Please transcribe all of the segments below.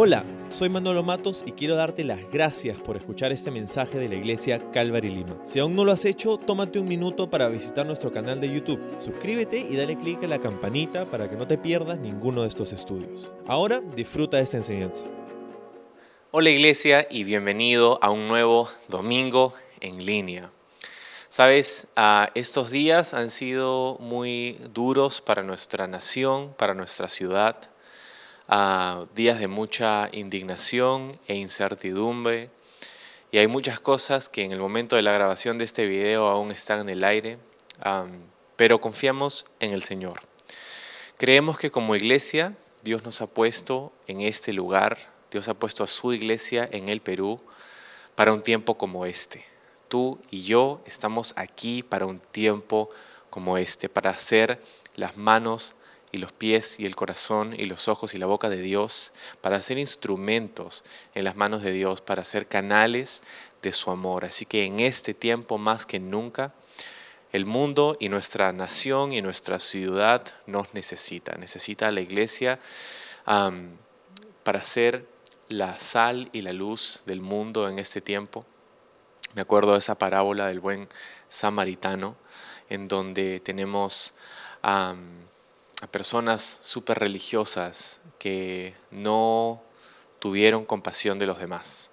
Hola, soy Manolo Matos y quiero darte las gracias por escuchar este mensaje de la iglesia Calvary Lima. Si aún no lo has hecho, tómate un minuto para visitar nuestro canal de YouTube. Suscríbete y dale clic a la campanita para que no te pierdas ninguno de estos estudios. Ahora disfruta de esta enseñanza. Hola iglesia y bienvenido a un nuevo domingo en línea. Sabes, ah, estos días han sido muy duros para nuestra nación, para nuestra ciudad a días de mucha indignación e incertidumbre. Y hay muchas cosas que en el momento de la grabación de este video aún están en el aire, pero confiamos en el Señor. Creemos que como iglesia Dios nos ha puesto en este lugar, Dios ha puesto a su iglesia en el Perú para un tiempo como este. Tú y yo estamos aquí para un tiempo como este, para hacer las manos y los pies y el corazón y los ojos y la boca de Dios, para ser instrumentos en las manos de Dios, para ser canales de su amor. Así que en este tiempo más que nunca, el mundo y nuestra nación y nuestra ciudad nos necesita. Necesita la iglesia para ser la sal y la luz del mundo en este tiempo. Me acuerdo de esa parábola del buen samaritano, en donde tenemos a personas súper religiosas que no tuvieron compasión de los demás.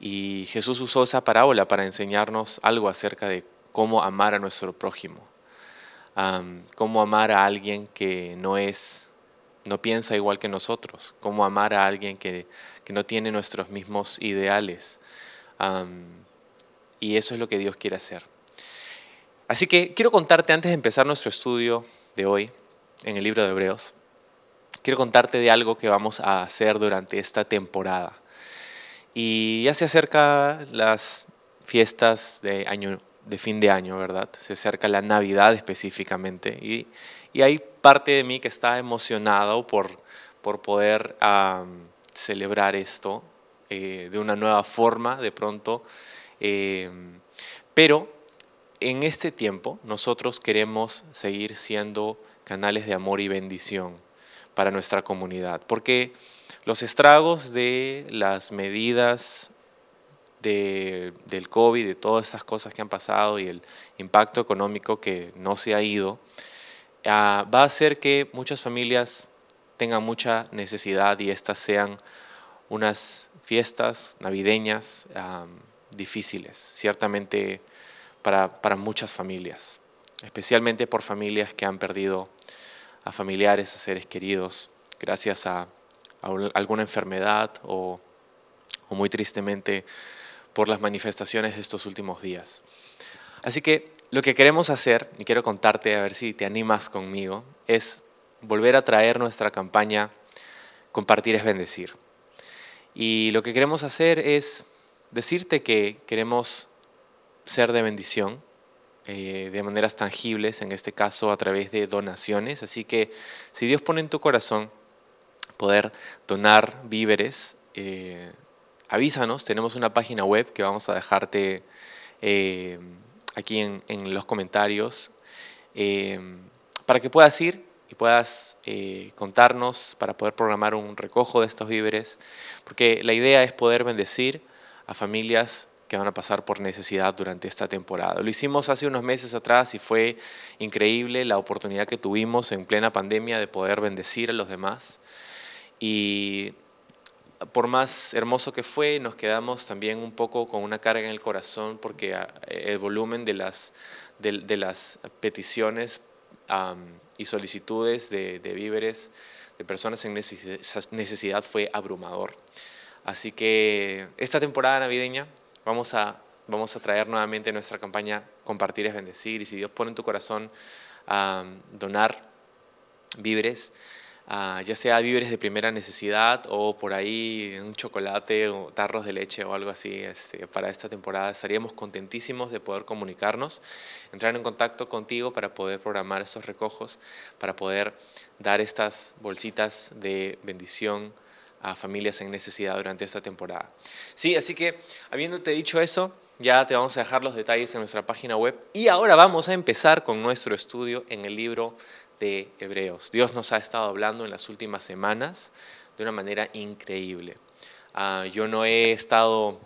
Y Jesús usó esa parábola para enseñarnos algo acerca de cómo amar a nuestro prójimo, cómo amar a alguien que no es, no piensa igual que nosotros, cómo amar a alguien que, no tiene nuestros mismos ideales. y eso es lo que Dios quiere hacer. Así que quiero contarte antes de empezar nuestro estudio de hoy, en el libro de Hebreos, quiero contarte de algo que vamos a hacer durante esta temporada. Y ya se acerca las fiestas de, año, de fin de año, ¿verdad? Se acerca la Navidad específicamente. Y, y hay parte de mí que está emocionado por, por poder celebrar esto eh, de una nueva forma de pronto. Eh, pero en este tiempo nosotros queremos seguir siendo canales de amor y bendición para nuestra comunidad. Porque los estragos de las medidas de, del COVID, de todas estas cosas que han pasado y el impacto económico que no se ha ido, ah, va a hacer que muchas familias tengan mucha necesidad y estas sean unas fiestas navideñas difíciles, ciertamente para, muchas familias especialmente por familias que han perdido a familiares, a seres queridos, gracias a, alguna enfermedad o, muy tristemente por las manifestaciones de estos últimos días. Así que lo que queremos hacer, y quiero contarte a ver si te animas conmigo, es volver a traer nuestra campaña Compartir es bendecir. Y lo que queremos hacer es decirte que queremos ser de bendición, eh, de maneras tangibles, en este caso a través de donaciones. Así que si Dios pone en tu corazón poder donar víveres, eh, avísanos, tenemos una página web que vamos a dejarte eh, aquí en, en, los comentarios para que puedas ir y puedas contarnos para poder programar un recojo de estos víveres, porque la idea es poder bendecir a familias que van a pasar por necesidad durante esta temporada. Lo hicimos hace unos meses atrás y fue increíble la oportunidad que tuvimos en plena pandemia de poder bendecir a los demás. Y por más hermoso que fue, nos quedamos también un poco con una carga en el corazón porque ah, el volumen de las, de, las peticiones y solicitudes de, de víveres de personas en necesidad fue abrumador. Así que esta temporada navideña Vamos a, vamos a traer nuevamente nuestra campaña Compartir es bendecir y si Dios pone en tu corazón donar víveres, ya sea víveres de primera necesidad o por ahí un chocolate o tarros de leche o algo así este, para esta temporada. Estaríamos contentísimos de poder comunicarnos, entrar en contacto contigo para poder programar estos recojos, para poder dar estas bolsitas de bendición a familias en necesidad durante esta temporada. Sí, así que habiéndote dicho eso, ya te vamos a dejar los detalles en nuestra página web y ahora vamos a empezar con nuestro estudio en el libro de Hebreos. Dios nos ha estado hablando en las últimas semanas de una manera increíble. Ah, yo no he estado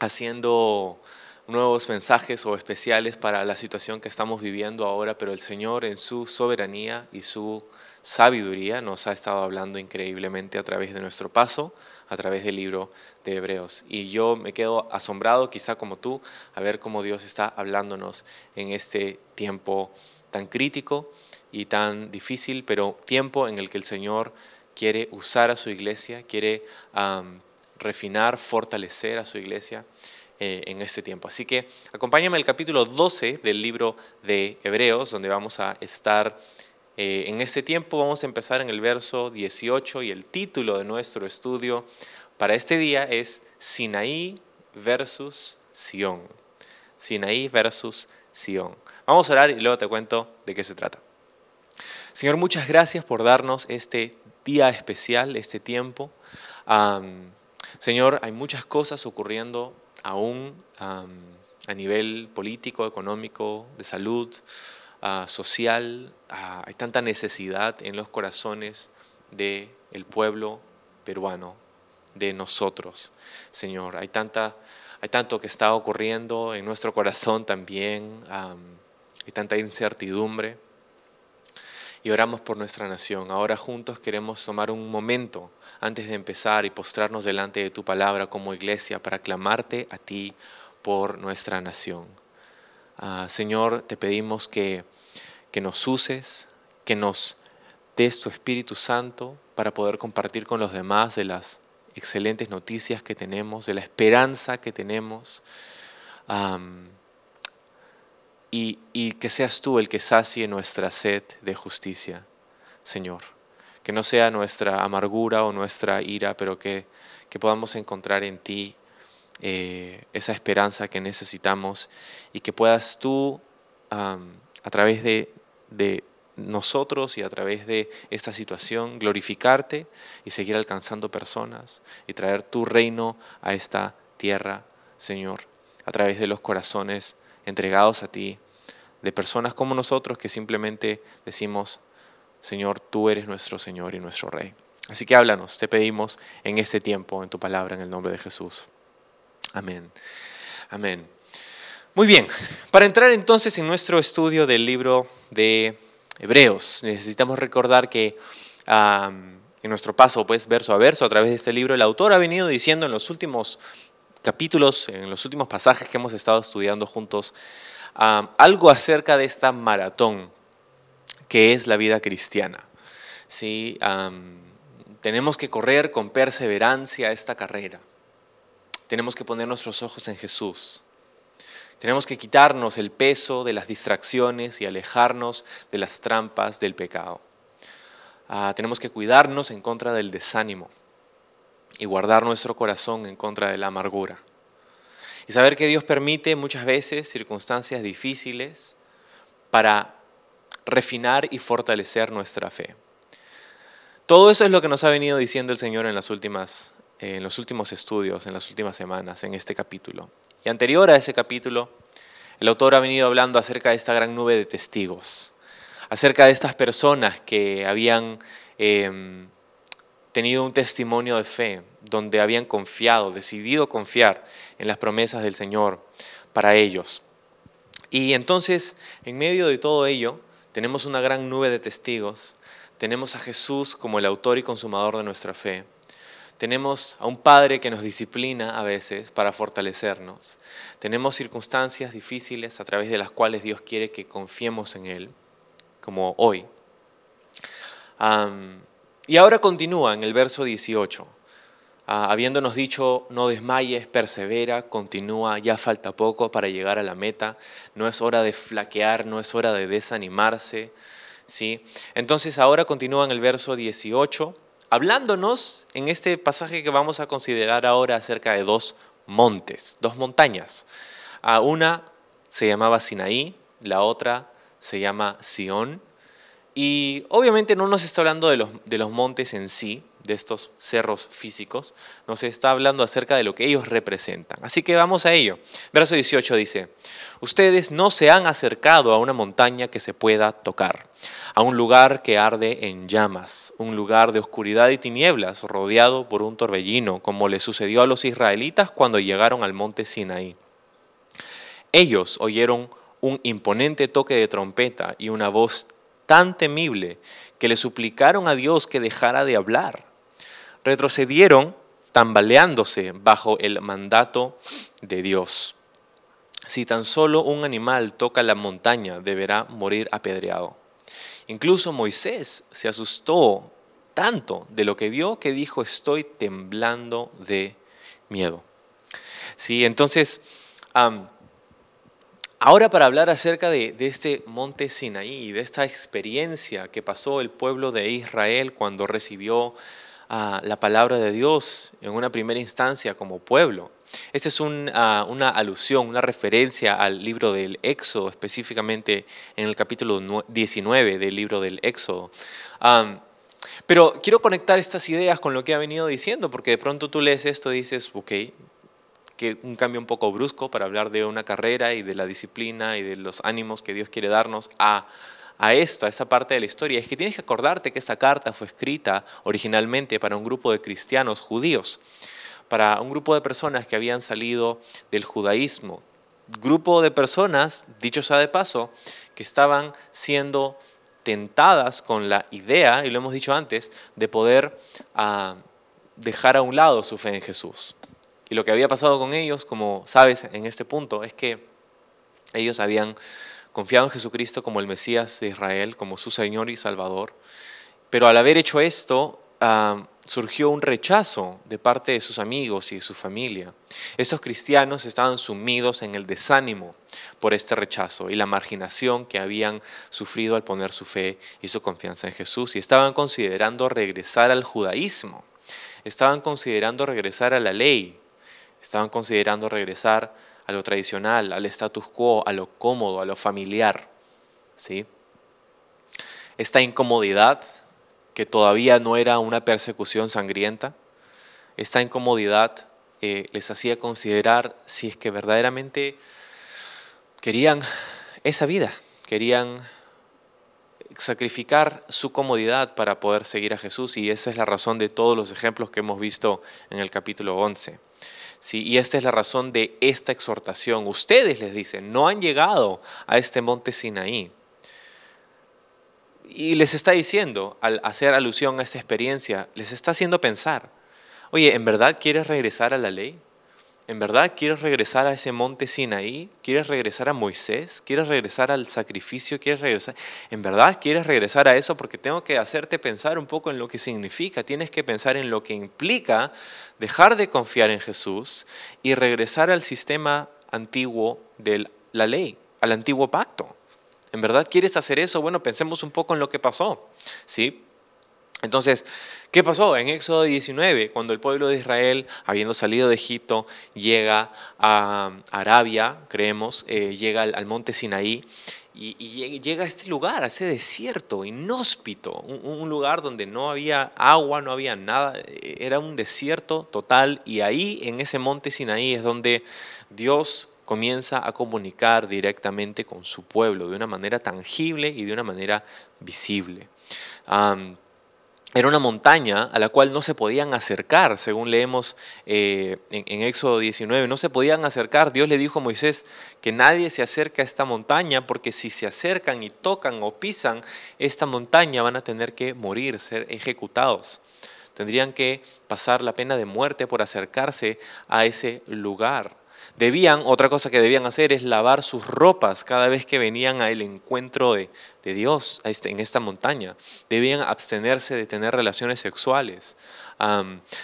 haciendo nuevos mensajes o especiales para la situación que estamos viviendo ahora, pero el Señor en su soberanía y su sabiduría nos ha estado hablando increíblemente a través de nuestro paso, a través del libro de Hebreos. Y yo me quedo asombrado, quizá como tú, a ver cómo Dios está hablándonos en este tiempo tan crítico y tan difícil, pero tiempo en el que el Señor quiere usar a su iglesia, quiere refinar, fortalecer a su iglesia eh, en este tiempo. Así que acompáñame al capítulo 12 del libro de Hebreos, donde vamos a estar eh, en este tiempo. Vamos a empezar en el verso 18 y el título de nuestro estudio para este día es Sinaí versus Sión. Sinaí versus Sión. Vamos a orar y luego te cuento de qué se trata. Señor, muchas gracias por darnos este día especial, este tiempo. Señor, hay muchas cosas ocurriendo aún a nivel político, económico, de salud, ah, social. Ah, hay tanta necesidad en los corazones del el pueblo peruano, de nosotros, Señor. Hay, tanta, hay tanto que está ocurriendo en nuestro corazón también. hay tanta incertidumbre. Y oramos por nuestra nación. Ahora juntos queremos tomar un momento antes de empezar y postrarnos delante de tu palabra como iglesia para clamarte a ti por nuestra nación. Ah, Señor, te pedimos que, que nos uses, que nos des tu Espíritu Santo para poder compartir con los demás de las excelentes noticias que tenemos, de la esperanza que tenemos. y, y que seas tú el que sacie nuestra sed de justicia, Señor que no sea nuestra amargura o nuestra ira, pero que, podamos encontrar en ti eh, esa esperanza que necesitamos y que puedas tú, a través de, de nosotros y a través de esta situación glorificarte y seguir alcanzando personas y traer tu reino a esta tierra, Señor, a través de los corazones entregados a ti, de personas como nosotros que simplemente decimos, Señor, tú eres nuestro Señor y nuestro Rey. Así que háblanos, te pedimos en este tiempo, en tu palabra, en el nombre de Jesús. Amén. Amén. Muy bien, para entrar entonces en nuestro estudio del libro de Hebreos, necesitamos recordar que en nuestro paso, pues, verso a verso, a través de este libro, el autor ha venido diciendo en los últimos capítulos, en los últimos pasajes que hemos estado estudiando juntos, algo acerca de esta maratón que es la vida cristiana. ¿Sí? tenemos que correr con perseverancia esta carrera. Tenemos que poner nuestros ojos en Jesús. Tenemos que quitarnos el peso de las distracciones y alejarnos de las trampas del pecado. Ah, tenemos que cuidarnos en contra del desánimo y guardar nuestro corazón en contra de la amargura. Y saber que Dios permite muchas veces circunstancias difíciles para refinar y fortalecer nuestra fe. Todo eso es lo que nos ha venido diciendo el Señor en, las últimas, en los últimos estudios, en las últimas semanas, en este capítulo. Y anterior a ese capítulo, el autor ha venido hablando acerca de esta gran nube de testigos, acerca de estas personas que habían em, tenido un testimonio de fe, donde habían confiado, decidido confiar en las promesas del Señor para ellos. Y entonces, en medio de todo ello, tenemos una gran nube de testigos. Tenemos a Jesús como el autor y consumador de nuestra fe. Tenemos a un Padre que nos disciplina a veces para fortalecernos. Tenemos circunstancias difíciles a través de las cuales Dios quiere que confiemos en Él, como hoy. y ahora continúa en el verso 18. Ah, habiéndonos dicho, no desmayes, persevera, continúa, ya falta poco para llegar a la meta, no es hora de flaquear, no es hora de desanimarse. ¿sí? Entonces ahora continúa en el verso 18, hablándonos en este pasaje que vamos a considerar ahora acerca de dos montes, dos montañas. Ah, una se llamaba Sinaí, la otra se llama Sión. Y obviamente no nos está hablando de los, de los montes en sí, de estos cerros físicos, nos está hablando acerca de lo que ellos representan. Así que vamos a ello. Verso 18 dice, ustedes no se han acercado a una montaña que se pueda tocar, a un lugar que arde en llamas, un lugar de oscuridad y tinieblas, rodeado por un torbellino, como le sucedió a los israelitas cuando llegaron al monte Sinaí. Ellos oyeron un imponente toque de trompeta y una voz tan temible que le suplicaron a Dios que dejara de hablar. Retrocedieron tambaleándose bajo el mandato de Dios. Si tan solo un animal toca la montaña, deberá morir apedreado. Incluso Moisés se asustó tanto de lo que vio que dijo, estoy temblando de miedo. Sí, entonces, Ahora para hablar acerca de, este monte Sinaí, de esta experiencia que pasó el pueblo de Israel cuando recibió ah, la palabra de Dios en una primera instancia como pueblo. Esta es ah, una alusión, una referencia al libro del Éxodo, específicamente en el capítulo 19 del libro del Éxodo. pero quiero conectar estas ideas con lo que ha venido diciendo, porque de pronto tú lees esto y dices, ok, que un cambio un poco brusco para hablar de una carrera y de la disciplina y de los ánimos que Dios quiere darnos a, a esto, a esta parte de la historia, es que tienes que acordarte que esta carta fue escrita originalmente para un grupo de cristianos judíos, para un grupo de personas que habían salido del judaísmo, grupo de personas, dicho sea de paso, que estaban siendo tentadas con la idea, y lo hemos dicho antes, de poder ah, dejar a un lado su fe en Jesús. Y lo que había pasado con ellos, como sabes en este punto, es que ellos habían confiado en Jesucristo como el Mesías de Israel, como su Señor y Salvador. Pero al haber hecho esto, ah, surgió un rechazo de parte de sus amigos y de su familia. Esos cristianos estaban sumidos en el desánimo por este rechazo y la marginación que habían sufrido al poner su fe y su confianza en Jesús y estaban considerando regresar al judaísmo, estaban considerando regresar a la ley, Estaban considerando regresar a lo tradicional, al status quo, a lo cómodo, a lo familiar. ¿sí? Esta incomodidad, que todavía no era una persecución sangrienta, esta incomodidad eh, les hacía considerar si es que verdaderamente querían esa vida, querían sacrificar su comodidad para poder seguir a Jesús y esa es la razón de todos los ejemplos que hemos visto en el capítulo 11. Y esta es la razón de esta exhortación. Ustedes les dicen, no han llegado a este monte Sinaí. Y les está diciendo, al hacer alusión a esta experiencia, les está haciendo pensar, oye, ¿en verdad quieres regresar a la ley? ¿En verdad quieres regresar a ese monte Sinaí? ¿Quieres regresar a Moisés? ¿Quieres regresar al sacrificio? ¿Quieres regresar? ¿En verdad quieres regresar a eso? Porque tengo que hacerte pensar un poco en lo que significa. Tienes que pensar en lo que implica dejar de confiar en Jesús y regresar al sistema antiguo de la ley, al antiguo pacto. ¿En verdad quieres hacer eso? Bueno, pensemos un poco en lo que pasó. ¿sí? Entonces, ¿qué pasó? En Éxodo 19, cuando el pueblo de Israel, habiendo salido de Egipto, llega a Arabia, creemos, eh, llega al, monte Sinaí, y, llega a este lugar, a ese desierto inhóspito, un, lugar donde no había agua, no había nada, era un desierto total, y ahí en ese monte Sinaí es donde Dios comienza a comunicar directamente con su pueblo de una manera tangible y de una manera visible. Era una montaña a la cual no se podían acercar, según leemos eh, en, Éxodo 19, no se podían acercar. Dios le dijo a Moisés que nadie se acerque a esta montaña porque si se acercan y tocan o pisan esta montaña van a tener que morir, ser ejecutados. Tendrían que pasar la pena de muerte por acercarse a ese lugar. Debían, otra cosa que debían hacer es lavar sus ropas cada vez que venían al encuentro de, Dios este, en esta montaña. Debían abstenerse de tener relaciones sexuales.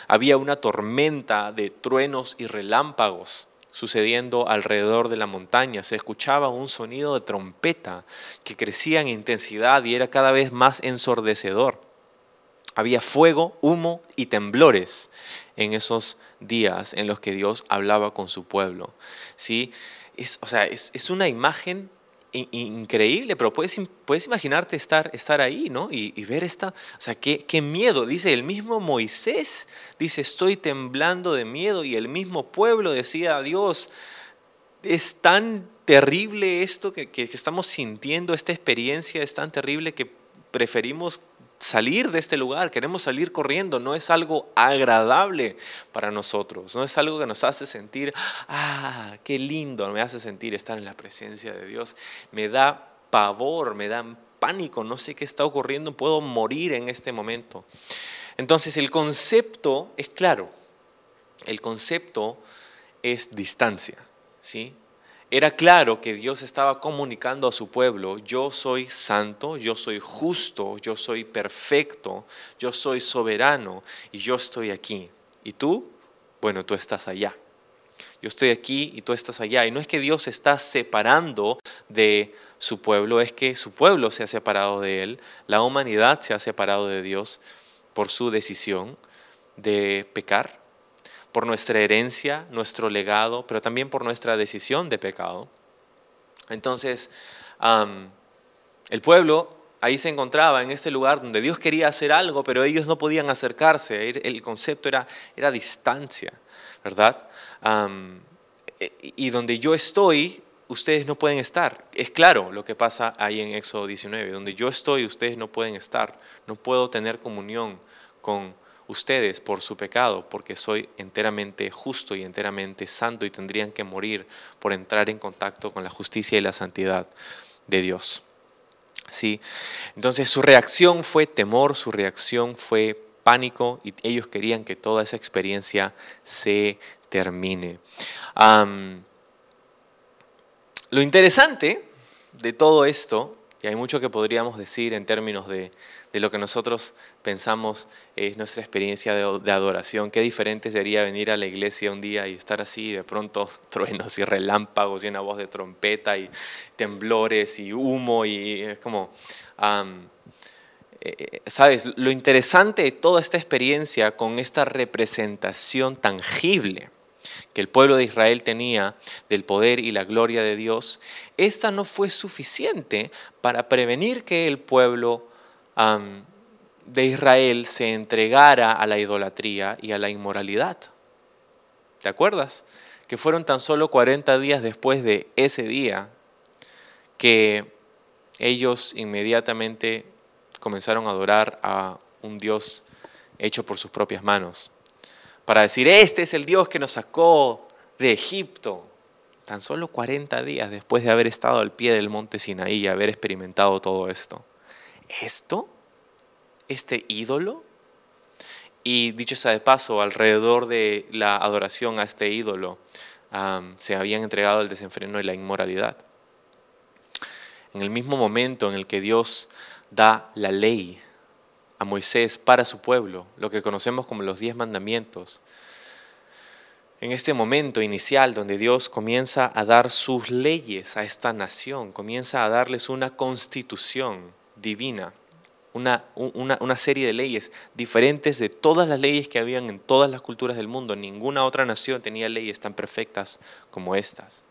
había una tormenta de truenos y relámpagos sucediendo alrededor de la montaña. Se escuchaba un sonido de trompeta que crecía en intensidad y era cada vez más ensordecedor. Había fuego, humo y temblores en esos días en los que Dios hablaba con su pueblo. ¿Sí? Es, o sea, es, una imagen increíble, pero puedes, puedes imaginarte estar, estar ahí, ¿no? Y, ver esta, o sea, qué, qué, miedo. Dice, el mismo Moisés dice, estoy temblando de miedo y el mismo pueblo decía, Dios, es tan terrible esto que, que estamos sintiendo, esta experiencia es tan terrible que preferimos salir de este lugar, queremos salir corriendo, no es algo agradable para nosotros, no es algo que nos hace sentir, ah, qué lindo, me hace sentir estar en la presencia de Dios, me da pavor, me da pánico, no sé qué está ocurriendo, puedo morir en este momento. Entonces el concepto es claro, el concepto es distancia, ¿sí? Era claro que Dios estaba comunicando a su pueblo, yo soy santo, yo soy justo, yo soy perfecto, yo soy soberano y yo estoy aquí. ¿Y tú? Bueno, tú estás allá. Yo estoy aquí y tú estás allá. Y no es que Dios se está separando de su pueblo, es que su pueblo se ha separado de él, la humanidad se ha separado de Dios por su decisión de pecar por nuestra herencia, nuestro legado, pero también por nuestra decisión de pecado. Entonces, el pueblo ahí se encontraba en este lugar donde Dios quería hacer algo, pero ellos no podían acercarse. El concepto era, era distancia, ¿verdad? y donde yo estoy, ustedes no pueden estar. Es claro lo que pasa ahí en Éxodo 19. Donde yo estoy, ustedes no pueden estar. No puedo tener comunión con ustedes por su pecado, porque soy enteramente justo y enteramente santo y tendrían que morir por entrar en contacto con la justicia y la santidad de Dios. ¿Sí? Entonces su reacción fue temor, su reacción fue pánico y ellos querían que toda esa experiencia se termine. lo interesante de todo esto, y hay mucho que podríamos decir en términos de, de lo que nosotros pensamos es nuestra experiencia de, adoración. Qué diferente sería venir a la iglesia un día y estar así, de pronto truenos y relámpagos y una voz de trompeta y temblores y humo y es como... Eh, Sabes, lo interesante de toda esta experiencia con esta representación tangible que el pueblo de Israel tenía del poder y la gloria de Dios, esta no fue suficiente para prevenir que el pueblo de Israel se entregara a la idolatría y a la inmoralidad. ¿Te acuerdas? Que fueron tan solo 40 días después de ese día que ellos inmediatamente comenzaron a adorar a un Dios hecho por sus propias manos. Para decir, este es el Dios que nos sacó de Egipto. Tan solo 40 días después de haber estado al pie del monte Sinaí y haber experimentado todo esto esto, este ídolo. Y dicho sea de paso, alrededor de la adoración a este ídolo se habían entregado el desenfreno y la inmoralidad. En el mismo momento en el que Dios da la ley a Moisés para su pueblo, lo que conocemos como los diez mandamientos, en este momento inicial donde Dios comienza a dar sus leyes a esta nación, comienza a darles una constitución, divina, una, una, serie de leyes diferentes de todas las leyes que habían en todas las culturas del mundo. Ninguna otra nación tenía leyes tan perfectas como estas,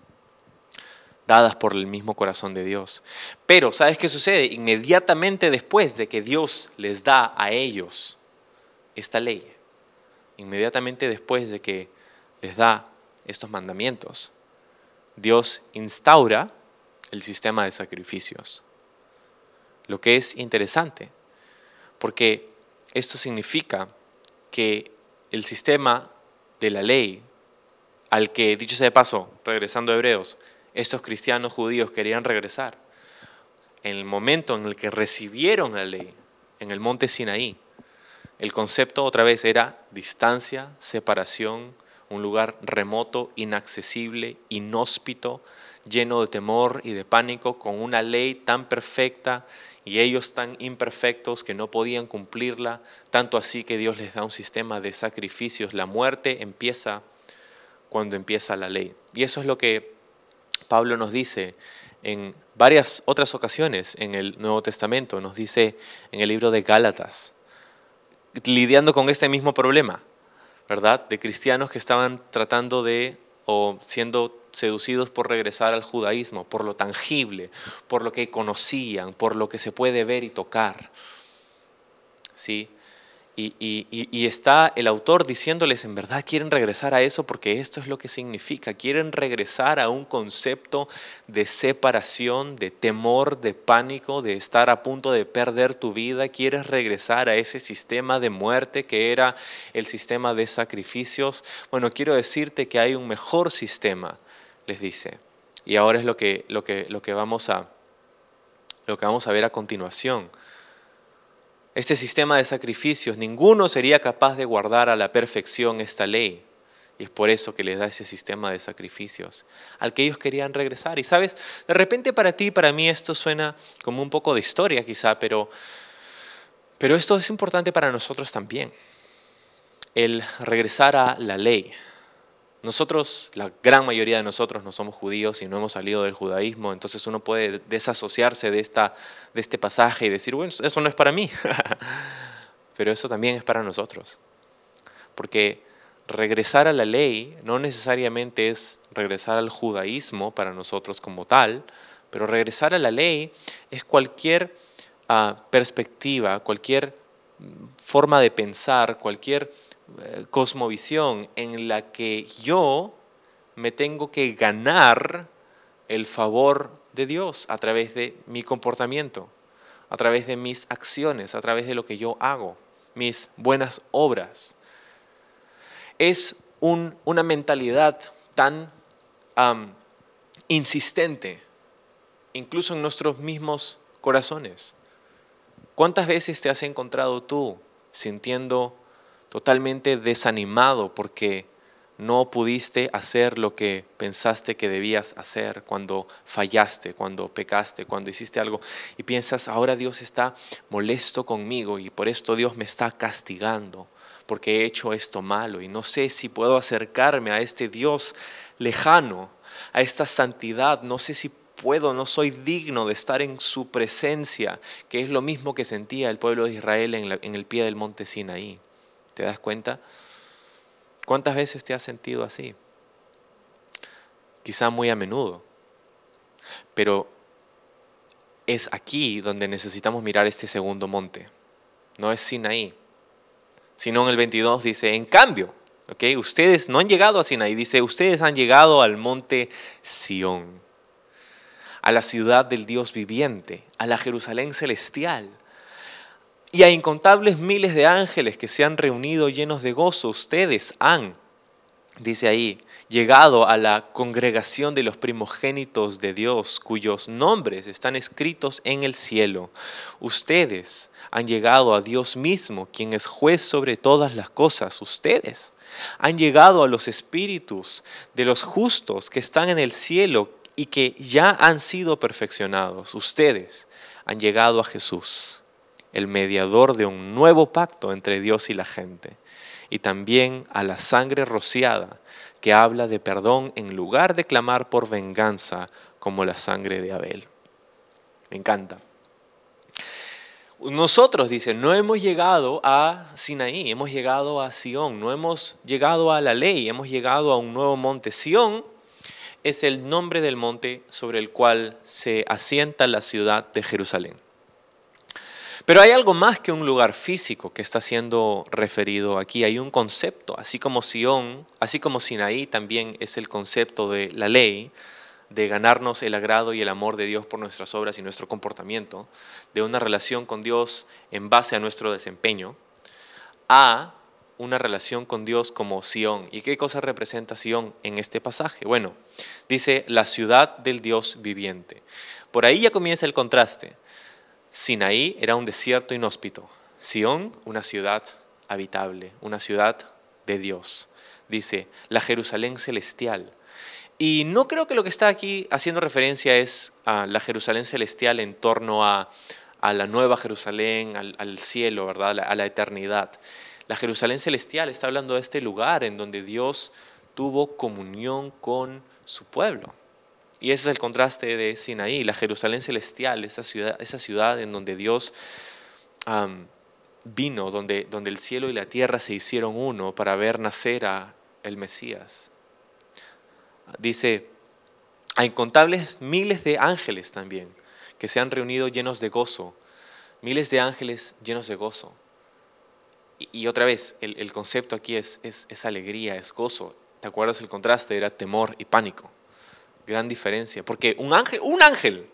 dadas por el mismo corazón de Dios. Pero, ¿sabes qué sucede? Inmediatamente después de que Dios les da a ellos esta ley, inmediatamente después de que les da estos mandamientos, Dios instaura el sistema de sacrificios lo que es interesante, porque esto significa que el sistema de la ley, al que, dicho sea de paso, regresando a Hebreos, estos cristianos judíos querían regresar, en el momento en el que recibieron la ley, en el monte Sinaí, el concepto otra vez era distancia, separación, un lugar remoto, inaccesible, inhóspito, lleno de temor y de pánico, con una ley tan perfecta y ellos tan imperfectos que no podían cumplirla, tanto así que Dios les da un sistema de sacrificios. La muerte empieza cuando empieza la ley. Y eso es lo que Pablo nos dice en varias otras ocasiones en el Nuevo Testamento, nos dice en el libro de Gálatas, lidiando con este mismo problema, ¿verdad? De cristianos que estaban tratando de o siendo seducidos por regresar al judaísmo, por lo tangible, por lo que conocían, por lo que se puede ver y tocar. ¿Sí? Y, está el autor diciéndoles, en verdad quieren regresar a eso porque esto es lo que significa. Quieren regresar a un concepto de separación, de temor, de pánico, de estar a punto de perder tu vida. Quieres regresar a ese sistema de muerte que era el sistema de sacrificios. Bueno, quiero decirte que hay un mejor sistema, les dice. Y ahora es lo que, vamos a ver a continuación este sistema de sacrificios, ninguno sería capaz de guardar a la perfección esta ley. Y es por eso que les da ese sistema de sacrificios al que ellos querían regresar. Y sabes, de repente para ti, para mí esto suena como un poco de historia quizá, pero, pero esto es importante para nosotros también. El regresar a la ley, nosotros, la gran mayoría de nosotros no somos judíos y no hemos salido del judaísmo, entonces uno puede desasociarse de, esta, de este pasaje y decir, bueno, eso no es para mí, pero eso también es para nosotros. Porque regresar a la ley no necesariamente es regresar al judaísmo para nosotros como tal, pero regresar a la ley es cualquier ah, perspectiva, cualquier forma de pensar, cualquier cosmovisión en la que yo me tengo que ganar el favor de Dios a través de mi comportamiento, a través de mis acciones, a través de lo que yo hago, mis buenas obras. Es una mentalidad tan insistente, incluso en nuestros mismos corazones. ¿Cuántas veces te has encontrado tú sintiendo totalmente desanimado porque no pudiste hacer lo que pensaste que debías hacer cuando fallaste, cuando pecaste, cuando hiciste algo. Y piensas, ahora Dios está molesto conmigo y por esto Dios me está castigando porque he hecho esto malo. Y no sé si puedo acercarme a este Dios lejano, a esta santidad, no sé si puedo, no soy digno de estar en su presencia, que es lo mismo que sentía el pueblo de Israel en, en el pie del monte Sinaí. ¿Te das cuenta? ¿Cuántas veces te has sentido así? Quizá muy a menudo. Pero es aquí donde necesitamos mirar este segundo monte. No es Sinaí. Sino en el 22 dice, en cambio, ¿okay? ustedes no han llegado a Sinaí, dice, ustedes han llegado al monte Sión, a la ciudad del Dios viviente, a la Jerusalén celestial y a incontables miles de ángeles que se han reunido llenos de gozo. Ustedes han, dice ahí, llegado a la congregación de los primogénitos de Dios, cuyos nombres están escritos en el cielo. Ustedes han llegado a Dios mismo, quien es juez sobre todas las cosas. Ustedes han llegado a los espíritus de los justos que están en el cielo y que ya han sido perfeccionados. Ustedes han llegado a Jesús el mediador de un nuevo pacto entre Dios y la gente, y también a la sangre rociada que habla de perdón en lugar de clamar por venganza como la sangre de Abel. Me encanta. Nosotros, dice, no hemos llegado a Sinaí, hemos llegado a Sión, no hemos llegado a la ley, hemos llegado a un nuevo monte. Sión es el nombre del monte sobre el cual se asienta la ciudad de Jerusalén. Pero hay algo más que un lugar físico que está siendo referido aquí. Hay un concepto, así como Sión, así como Sinaí también es el concepto de la ley, de ganarnos el agrado y el amor de Dios por nuestras obras y nuestro comportamiento, de una relación con Dios en base a nuestro desempeño, a una relación con Dios como Sión. ¿Y qué cosa representa Sión en este pasaje? Bueno, dice la ciudad del Dios viviente. Por ahí ya comienza el contraste. Sinaí era un desierto inhóspito, Sión una ciudad habitable, una ciudad de Dios. Dice, la Jerusalén celestial. Y no creo que lo que está aquí haciendo referencia es a la Jerusalén celestial en torno a, la nueva Jerusalén, al, cielo, ¿verdad? a la eternidad. La Jerusalén celestial está hablando de este lugar en donde Dios tuvo comunión con su pueblo. Y ese es el contraste de Sinaí, la Jerusalén celestial, esa ciudad, esa ciudad en donde Dios vino, donde, donde el cielo y la tierra se hicieron uno para ver nacer a el Mesías. dice, a incontables miles de ángeles también, que se han reunido llenos de gozo, miles de ángeles llenos de gozo. Y, otra vez, el, concepto aquí es, es, alegría, es gozo. ¿Te acuerdas el contraste? Era temor y pánico. Gran diferencia. Porque un ángel, un ángel,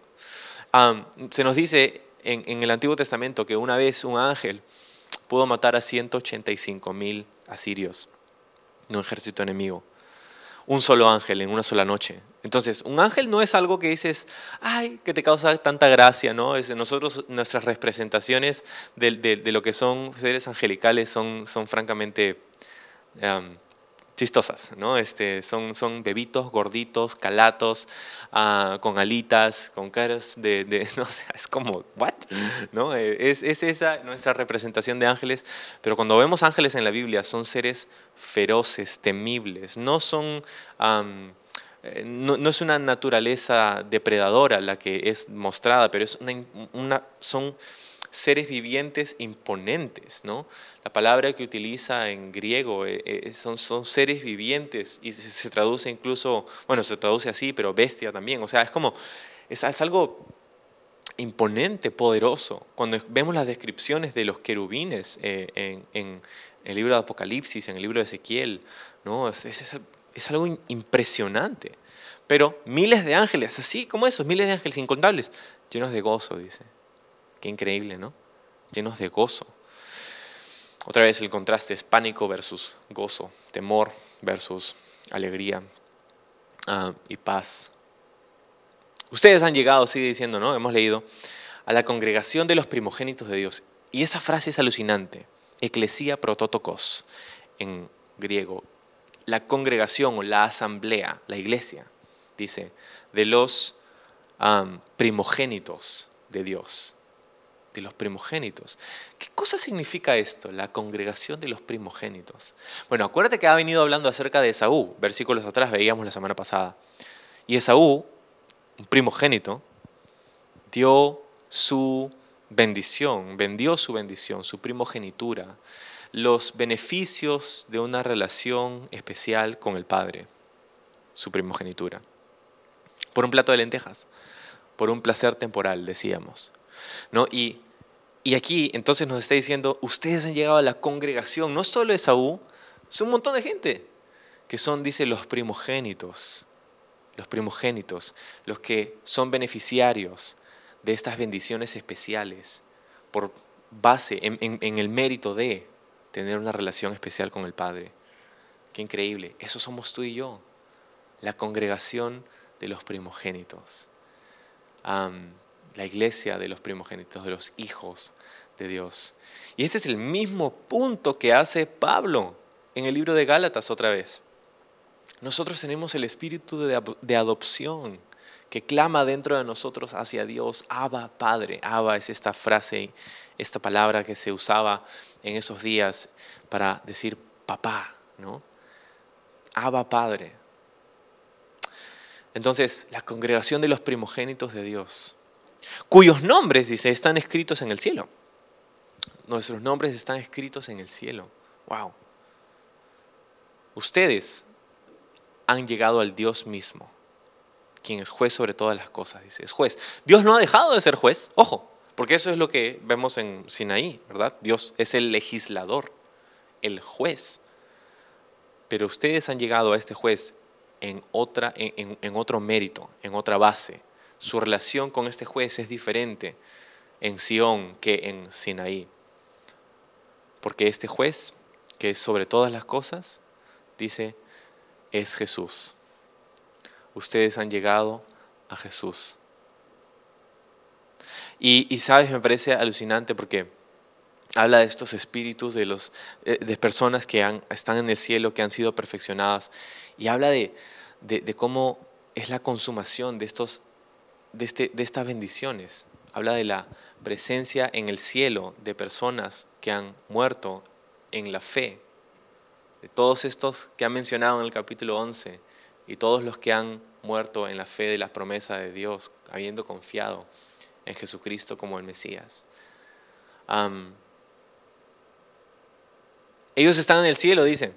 se nos dice en, el Antiguo Testamento que una vez un ángel pudo matar a 185 mil asirios, un ejército enemigo. Un solo ángel en una sola noche. Entonces, un ángel no es algo que dices, ay, que te causa tanta gracia, ¿no? Es, nosotros, nuestras representaciones de, lo que son seres angelicales son, son francamente chistosas, ¿no? Este, son, son bebitos, gorditos, calatos, ah, con alitas, con caras de, no sé, es como, ¿what? ¿No? Eh, es, es, esa nuestra representación de ángeles, pero cuando vemos ángeles en la Biblia son seres feroces, temibles, no son... Eh, no, es una naturaleza depredadora la que es mostrada, pero es una, son seres vivientes imponentes. ¿no? La palabra que utiliza en griego eh, son, son seres vivientes y se, traduce incluso, bueno, se traduce así, pero bestia también. O sea, es como, es, algo imponente, poderoso. Cuando vemos las descripciones de los querubines eh, en, en, el libro de Apocalipsis, en el libro de Ezequiel, ¿no? es, es, es algo impresionante. Pero miles de ángeles, así como esos, miles de ángeles incontables, llenos de gozo, dice. Qué increíble, ¿no? Llenos de gozo. Otra vez el contraste es pánico versus gozo, temor versus alegría ah, y paz. Ustedes han llegado, sigue diciendo, ¿no? Hemos leído, a la congregación de los primogénitos de Dios. Y esa frase es alucinante. Eclesia prototokos en griego la congregación o la asamblea, la iglesia, dice, de los primogénitos de Dios. De los primogénitos. ¿Qué cosa significa esto, la congregación de los primogénitos? Bueno, acuérdate que ha venido hablando acerca de Esaú, versículos atrás veíamos la semana pasada. Y Esaú, un primogénito, dio su bendición, vendió su bendición, su primogenitura los beneficios de una relación especial con el Padre, su primogenitura. Por un plato de lentejas, por un placer temporal, decíamos. ¿No? Y, y aquí entonces nos está diciendo, ustedes han llegado a la congregación, no solo Esaú, es un montón de gente, que son, dice, los primogénitos, los primogénitos, los que son beneficiarios de estas bendiciones especiales por base, en el mérito de tener una relación especial con el Padre. Qué increíble. Eso somos tú y yo, la congregación de los primogénitos, la iglesia de los primogénitos, de los hijos de Dios. Y este es el mismo punto que hace Pablo en el libro de Gálatas otra vez. Nosotros tenemos el espíritu de, adopción que clama dentro de nosotros hacia Dios. Abba, Padre. Abba es esta frase, esta palabra que se usaba en esos días para decir papá, ¿no? Abba Padre. Entonces, la congregación de los primogénitos de Dios, cuyos nombres, dice, están escritos en el cielo. Nuestros nombres están escritos en el cielo. Wow. Ustedes han llegado al Dios mismo, quien es juez sobre todas las cosas, dice, es juez. Dios no ha dejado de ser juez, ojo, porque eso es lo que vemos en Sinaí, ¿verdad? Dios es el legislador, el juez. Pero ustedes han llegado a este juez en, otra, en, en otro mérito, en otra base. Su relación con este juez es diferente en Sión que en Sinaí. Porque este juez, que es sobre todas las cosas, dice, es Jesús. Ustedes han llegado a Jesús. Y, sabes, me parece alucinante porque habla de estos espíritus de, los, eh, de personas que han, están en el cielo, que han sido perfeccionadas, y habla de, de, cómo es la consumación de, estos, de, este, de estas bendiciones. Habla de la presencia en el cielo de personas que han muerto en la fe, de todos estos que ha mencionado en el capítulo 11 y todos los que han muerto en la fe de la promesa de Dios, habiendo confiado en Jesucristo como el Mesías. ellos están en el cielo, dicen.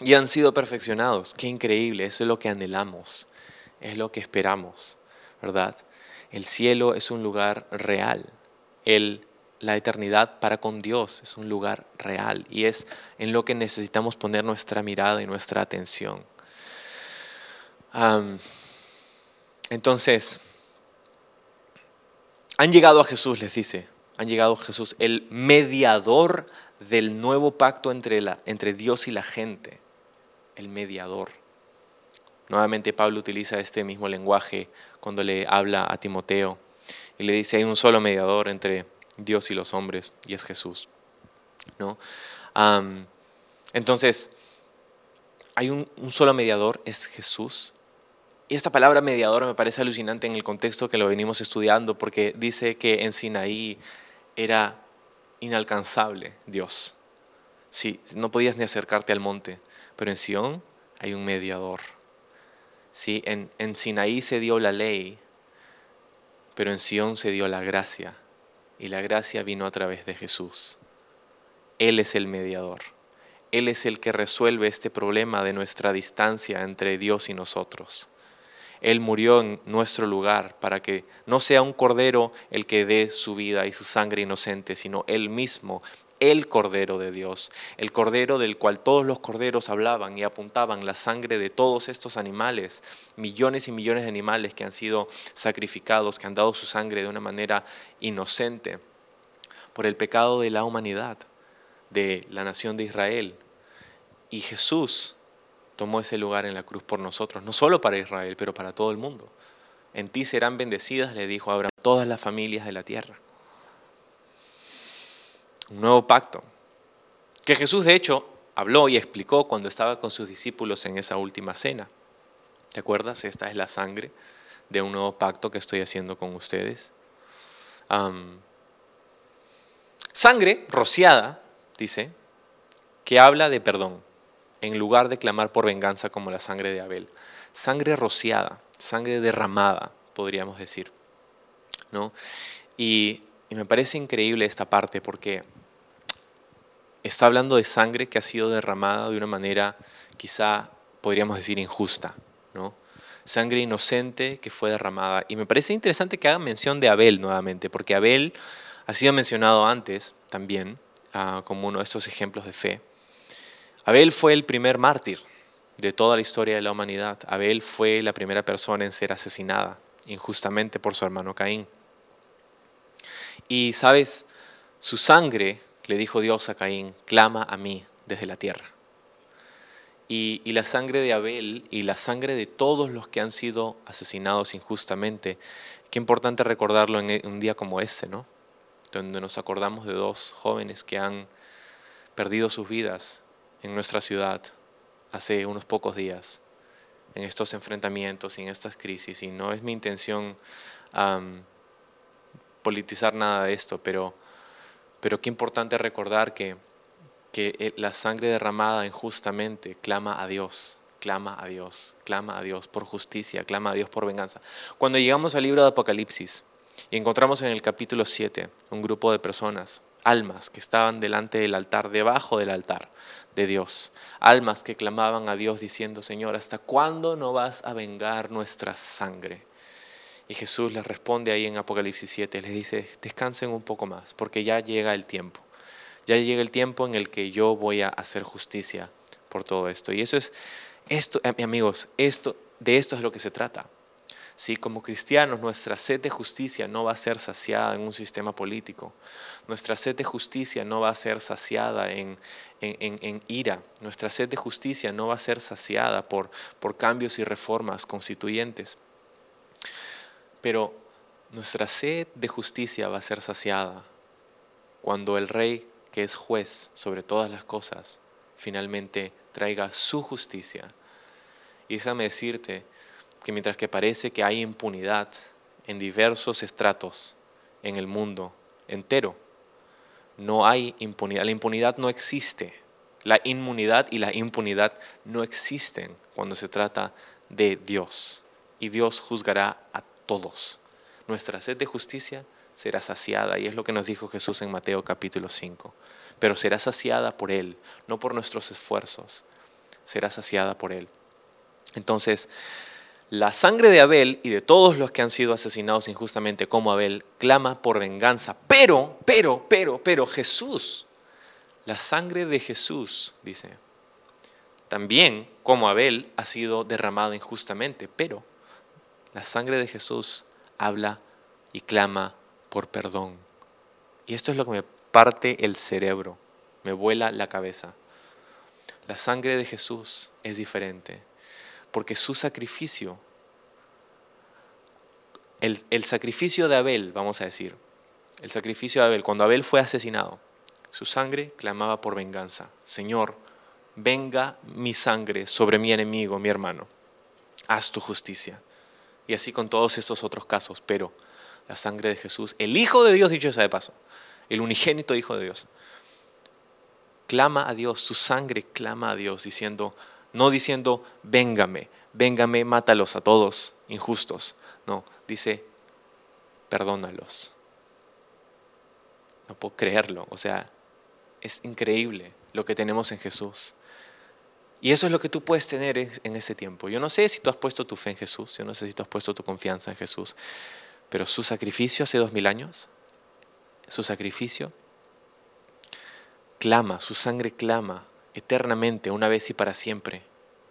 y han sido perfeccionados. Qué increíble, eso es lo que anhelamos, es lo que esperamos, ¿verdad? El cielo es un lugar real. El, la eternidad para con Dios es un lugar real y es en lo que necesitamos poner nuestra mirada y nuestra atención. entonces, han llegado a Jesús, les dice, han llegado a Jesús, el mediador del nuevo pacto entre, la, entre Dios y la gente, el mediador. Nuevamente Pablo utiliza este mismo lenguaje cuando le habla a Timoteo y le dice, hay un solo mediador entre Dios y los hombres y es Jesús. ¿no? entonces, hay un, un solo mediador, es Jesús. Y esta palabra mediador me parece alucinante en el contexto que lo venimos estudiando porque dice que en Sinaí era inalcanzable Dios. Sí, no podías ni acercarte al monte, pero en Sión hay un mediador. Sí, en, en Sinaí se dio la ley, pero en Sión se dio la gracia. Y la gracia vino a través de Jesús. Él es el mediador. Él es el que resuelve este problema de nuestra distancia entre Dios y nosotros. Él murió en nuestro lugar para que no sea un cordero el que dé su vida y su sangre inocente, sino Él mismo, el cordero de Dios, el cordero del cual todos los corderos hablaban y apuntaban la sangre de todos estos animales, millones y millones de animales que han sido sacrificados, que han dado su sangre de una manera inocente por el pecado de la humanidad, de la nación de Israel. Y Jesús tomó ese lugar en la cruz por nosotros, no solo para Israel, pero para todo el mundo. En ti serán bendecidas, le dijo Abraham, todas las familias de la tierra. Un nuevo pacto, que Jesús de hecho habló y explicó cuando estaba con sus discípulos en esa última cena. ¿Te acuerdas? Esta es la sangre de un nuevo pacto que estoy haciendo con ustedes. sangre rociada, dice, que habla de perdón en lugar de clamar por venganza como la sangre de Abel. Sangre rociada, sangre derramada, podríamos decir. ¿no? Y, me parece increíble esta parte porque está hablando de sangre que ha sido derramada de una manera quizá podríamos decir injusta, ¿no? Sangre inocente que fue derramada. Y me parece interesante que haga mención de Abel nuevamente, porque Abel ha sido mencionado antes también ah, como uno de estos ejemplos de fe. Abel fue el primer mártir de toda la historia de la humanidad. Abel fue la primera persona en ser asesinada injustamente por su hermano Caín. Y sabes, su sangre, le dijo Dios a Caín, clama a mí desde la tierra. Y, la sangre de Abel y la sangre de todos los que han sido asesinados injustamente, qué importante recordarlo en un día como este, ¿no? Donde nos acordamos de dos jóvenes que han perdido sus vidas en nuestra ciudad hace unos pocos días, en estos enfrentamientos y en estas crisis. Y no es mi intención politizar nada de esto, pero, pero qué importante recordar que, que eh, la sangre derramada injustamente clama a Dios, clama a Dios, clama a Dios por justicia, clama a Dios por venganza. Cuando llegamos al libro de Apocalipsis y encontramos en el capítulo 7 un grupo de personas, almas que estaban delante del altar, debajo del altar, de Dios. Almas que clamaban a Dios diciendo, Señor, ¿hasta cuándo no vas a vengar nuestra sangre? Y Jesús les responde ahí en Apocalipsis 7, les dice, descansen un poco más, porque ya llega el tiempo. Ya llega el tiempo en el que yo voy a hacer justicia por todo esto. Y eso es, esto, eh, amigos, esto, de esto es lo que se trata. Si como cristianos nuestra sed de justicia no va a ser saciada en un sistema político, nuestra sed de justicia no va a ser saciada en, en, ira, nuestra sed de justicia no va a ser saciada por, por cambios y reformas constituyentes, pero nuestra sed de justicia va a ser saciada cuando el rey, que es juez sobre todas las cosas, finalmente traiga su justicia. Y déjame decirte, que mientras que parece que hay impunidad en diversos estratos en el mundo entero, no hay impunidad. La impunidad no existe. La inmunidad y la impunidad no existen cuando se trata de Dios. Y Dios juzgará a todos. Nuestra sed de justicia será saciada y es lo que nos dijo Jesús en Mateo capítulo 5. Pero será saciada por Él, no por nuestros esfuerzos, será saciada por él. Entonces, la sangre de Abel y de todos los que han sido asesinados injustamente como Abel clama por venganza. Pero, pero, pero, pero Jesús, la sangre de Jesús, dice, también como Abel ha sido derramada injustamente, pero la sangre de Jesús habla y clama por perdón. Y esto es lo que me parte el cerebro, me vuela la cabeza. La sangre de Jesús es diferente porque su sacrificio, el, el, sacrificio de Abel, vamos a decir, el sacrificio de Abel, cuando Abel fue asesinado, su sangre clamaba por venganza. Señor, venga mi sangre sobre mi enemigo, mi hermano. Haz tu justicia. Y así con todos estos otros casos, pero la sangre de Jesús, el Hijo de Dios, dicho sea de paso, el unigénito Hijo de Dios, clama a Dios, su sangre clama a Dios diciendo, no diciendo, véngame, véngame, mátalos a todos, injustos. No, dice, perdónalos. No puedo creerlo. O sea, es increíble lo que tenemos en Jesús. Y eso es lo que tú puedes tener en este tiempo. Yo no sé si tú has puesto tu fe en Jesús, yo no sé si tú has puesto tu confianza en Jesús, pero su sacrificio hace dos mil años, su sacrificio clama, su sangre clama eternamente, una vez y para siempre,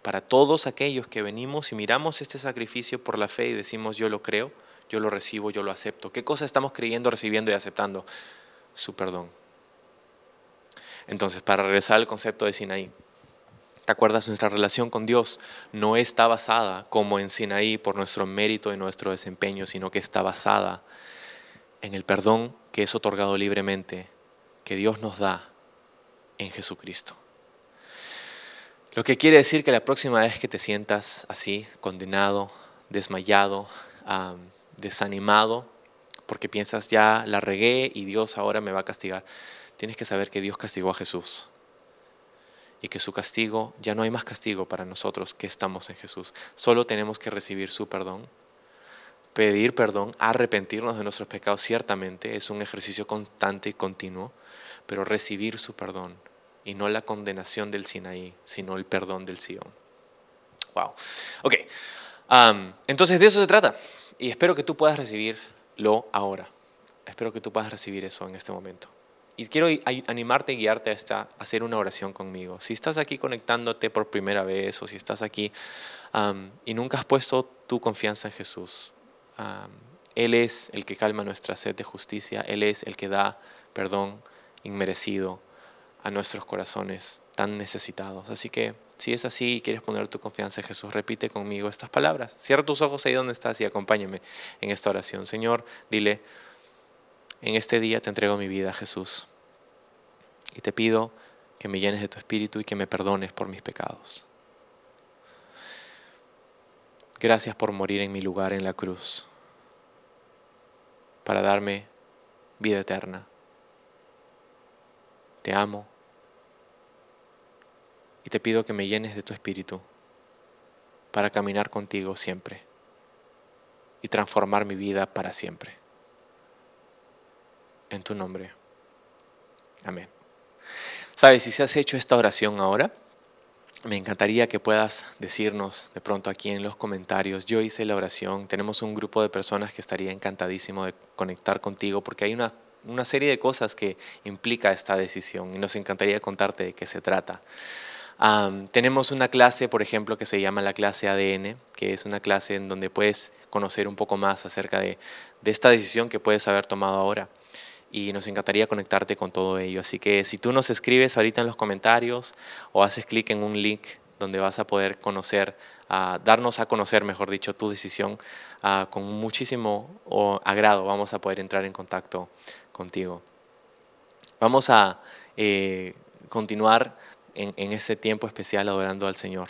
para todos aquellos que venimos y miramos este sacrificio por la fe y decimos yo lo creo, yo lo recibo, yo lo acepto. ¿Qué cosa estamos creyendo, recibiendo y aceptando? Su perdón. Entonces, para regresar al concepto de Sinaí, ¿te acuerdas? Nuestra relación con Dios no está basada como en Sinaí por nuestro mérito y nuestro desempeño, sino que está basada en el perdón que es otorgado libremente, que Dios nos da en Jesucristo. Lo que quiere decir que la próxima vez que te sientas así, condenado, desmayado, desanimado, porque piensas ya la regué y Dios ahora me va a castigar, tienes que saber que Dios castigó a Jesús y que su castigo, ya no hay más castigo para nosotros que estamos en Jesús. Solo tenemos que recibir su perdón, pedir perdón, arrepentirnos de nuestros pecados, ciertamente es un ejercicio constante y continuo, pero recibir su perdón y no la condenación del Sinaí, sino el perdón del Sion. Wow. Ok. entonces de eso se trata. Y espero que tú puedas recibirlo ahora. Espero que tú puedas recibir eso en este momento. Y quiero animarte y guiarte a, esta, a hacer una oración conmigo. Si estás aquí conectándote por primera vez o si estás aquí y nunca has puesto tu confianza en Jesús, Él es el que calma nuestra sed de justicia, Él es el que da perdón inmerecido a nuestros corazones tan necesitados. Así que si es así y quieres poner tu confianza en Jesús, repite conmigo estas palabras. Cierra tus ojos ahí donde estás y acompáñame en esta oración. Señor, dile, en este día te entrego mi vida, Jesús, y te pido que me llenes de tu espíritu y que me perdones por mis pecados. Gracias por morir en mi lugar en la cruz, para darme vida eterna. Te amo y te pido que me llenes de tu espíritu para caminar contigo siempre y transformar mi vida para siempre. En tu nombre. Amén. Sabes, si se has hecho esta oración ahora, me encantaría que puedas decirnos de pronto aquí en los comentarios, yo hice la oración, tenemos un grupo de personas que estaría encantadísimo de conectar contigo porque hay una, una serie de cosas que implica esta decisión y nos encantaría contarte de qué se trata tenemos una clase, por ejemplo, que se llama la clase ADN, que es una clase en donde puedes conocer un poco más acerca de, de esta decisión que puedes haber tomado ahora. Y nos encantaría conectarte con todo ello. Así que si tú nos escribes ahorita en los comentarios o haces clic en un link donde vas a poder conocer, darnos a conocer, mejor dicho, tu decisión, con muchísimo agrado vamos a poder entrar en contacto contigo. Vamos a eh, continuar en, este tiempo especial adorando al Señor.